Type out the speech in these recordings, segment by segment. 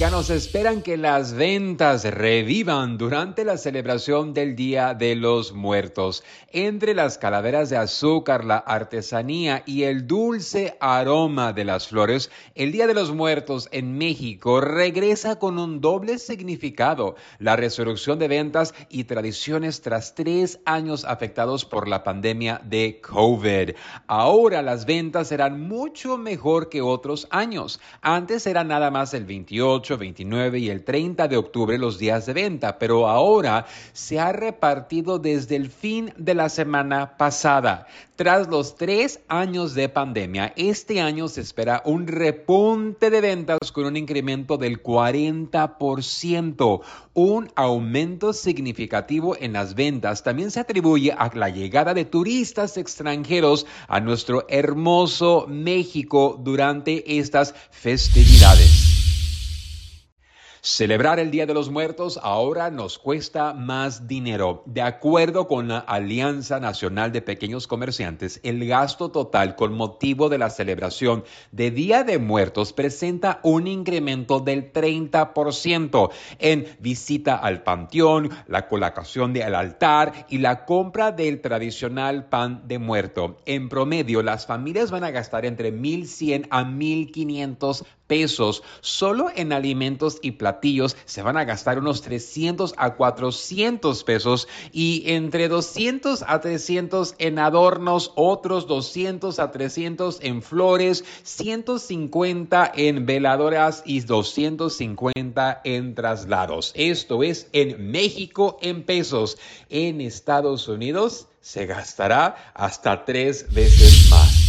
Mexicanos esperan que las ventas revivan durante la celebración del Día de los Muertos. Entre las calaveras de azúcar, la artesanía y el dulce aroma de las flores, el Día de los Muertos en México regresa con un doble significado, la resurrección de ventas y tradiciones tras tres años afectados por la pandemia de COVID. Ahora las ventas serán mucho mejor que otros años. Antes era nada más el 28, 29 y el 30 de octubre los días de venta, pero ahora se ha repartido desde el fin de la semana pasada. Tras los tres años de pandemia, este año se espera un repunte de ventas con un incremento del 40%. Un aumento significativo en las ventas también se atribuye a la llegada de turistas extranjeros a nuestro hermoso México durante estas festividades. Celebrar el Día de los Muertos ahora nos cuesta más dinero. De acuerdo con la Alianza Nacional de Pequeños Comerciantes, el gasto total con motivo de la celebración de Día de Muertos presenta un incremento del 30% en visita al panteón, la colocación del altar y la compra del tradicional pan de muerto. En promedio, las familias van a gastar entre 1.100 a 1.500 pesos. Solo en alimentos y se van a gastar unos 300 a 400 pesos y entre 200 a 300 en adornos, otros 200 a 300 en flores, 150 en veladoras y 250 en traslados. Esto es en México en pesos. En Estados Unidos se gastará hasta tres veces más.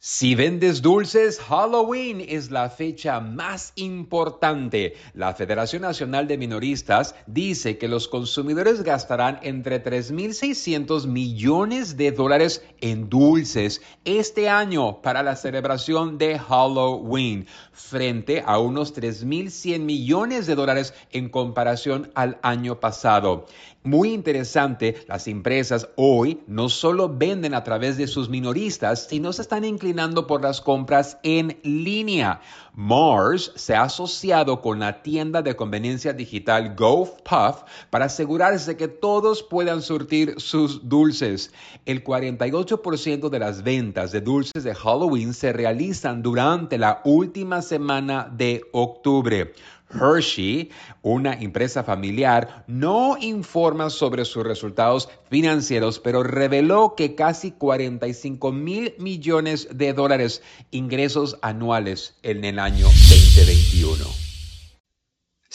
Si vendes dulces, Halloween es la fecha más importante. La Federación Nacional de Minoristas dice que los consumidores gastarán entre 3.600 millones de dólares en dulces este año para la celebración de Halloween, frente a unos 3.100 millones de dólares en comparación al año pasado. Muy interesante, las empresas hoy no solo venden a través de sus minoristas, sino se están inclinando por las compras en línea. Mars se ha asociado con la tienda de conveniencia digital GoPuff para asegurarse que todos puedan surtir sus dulces. El 48% de las ventas de dulces de Halloween se realizan durante la última semana de octubre. Hershey, una empresa familiar, no informa sobre sus resultados financieros, pero reveló que casi 45 mil millones de dólares ingresos anuales en el año 2021.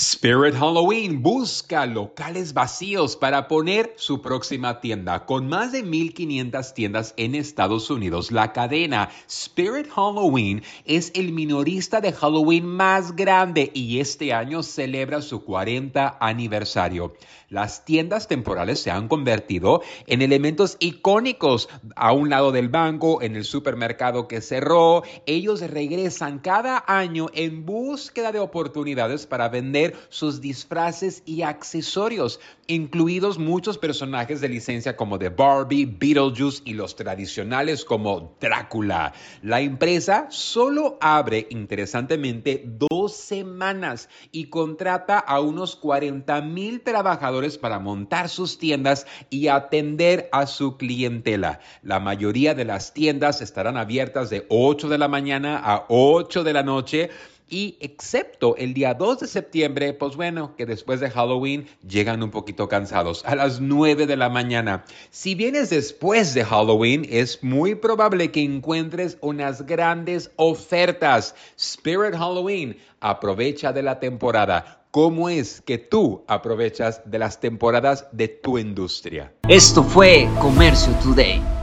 Spirit Halloween busca locales vacíos para poner su próxima tienda. Con más de 1.500 tiendas en Estados Unidos, la cadena Spirit Halloween es el minorista de Halloween más grande y este año celebra su 40 aniversario. Las tiendas temporales se han convertido en elementos icónicos a un lado del banco, en el supermercado que cerró. Ellos regresan cada año en búsqueda de oportunidades para vender sus disfraces y accesorios, incluidos muchos personajes de licencia como de Barbie, Beetlejuice y los tradicionales como Drácula. La empresa solo abre, interesantemente, dos semanas y contrata a unos 40 mil trabajadores para montar sus tiendas y atender a su clientela. La mayoría de las tiendas estarán abiertas de 8 de la mañana a 8 de la noche y excepto el día 2 de septiembre, pues bueno, que después de Halloween llegan un poquito cansados a las 9 de la mañana. Si vienes después de Halloween, es muy probable que encuentres unas grandes ofertas. Spirit Halloween, aprovecha de la temporada. ¿Cómo es que tú aprovechas de las temporadas de tu industria? Esto fue Comercio Today.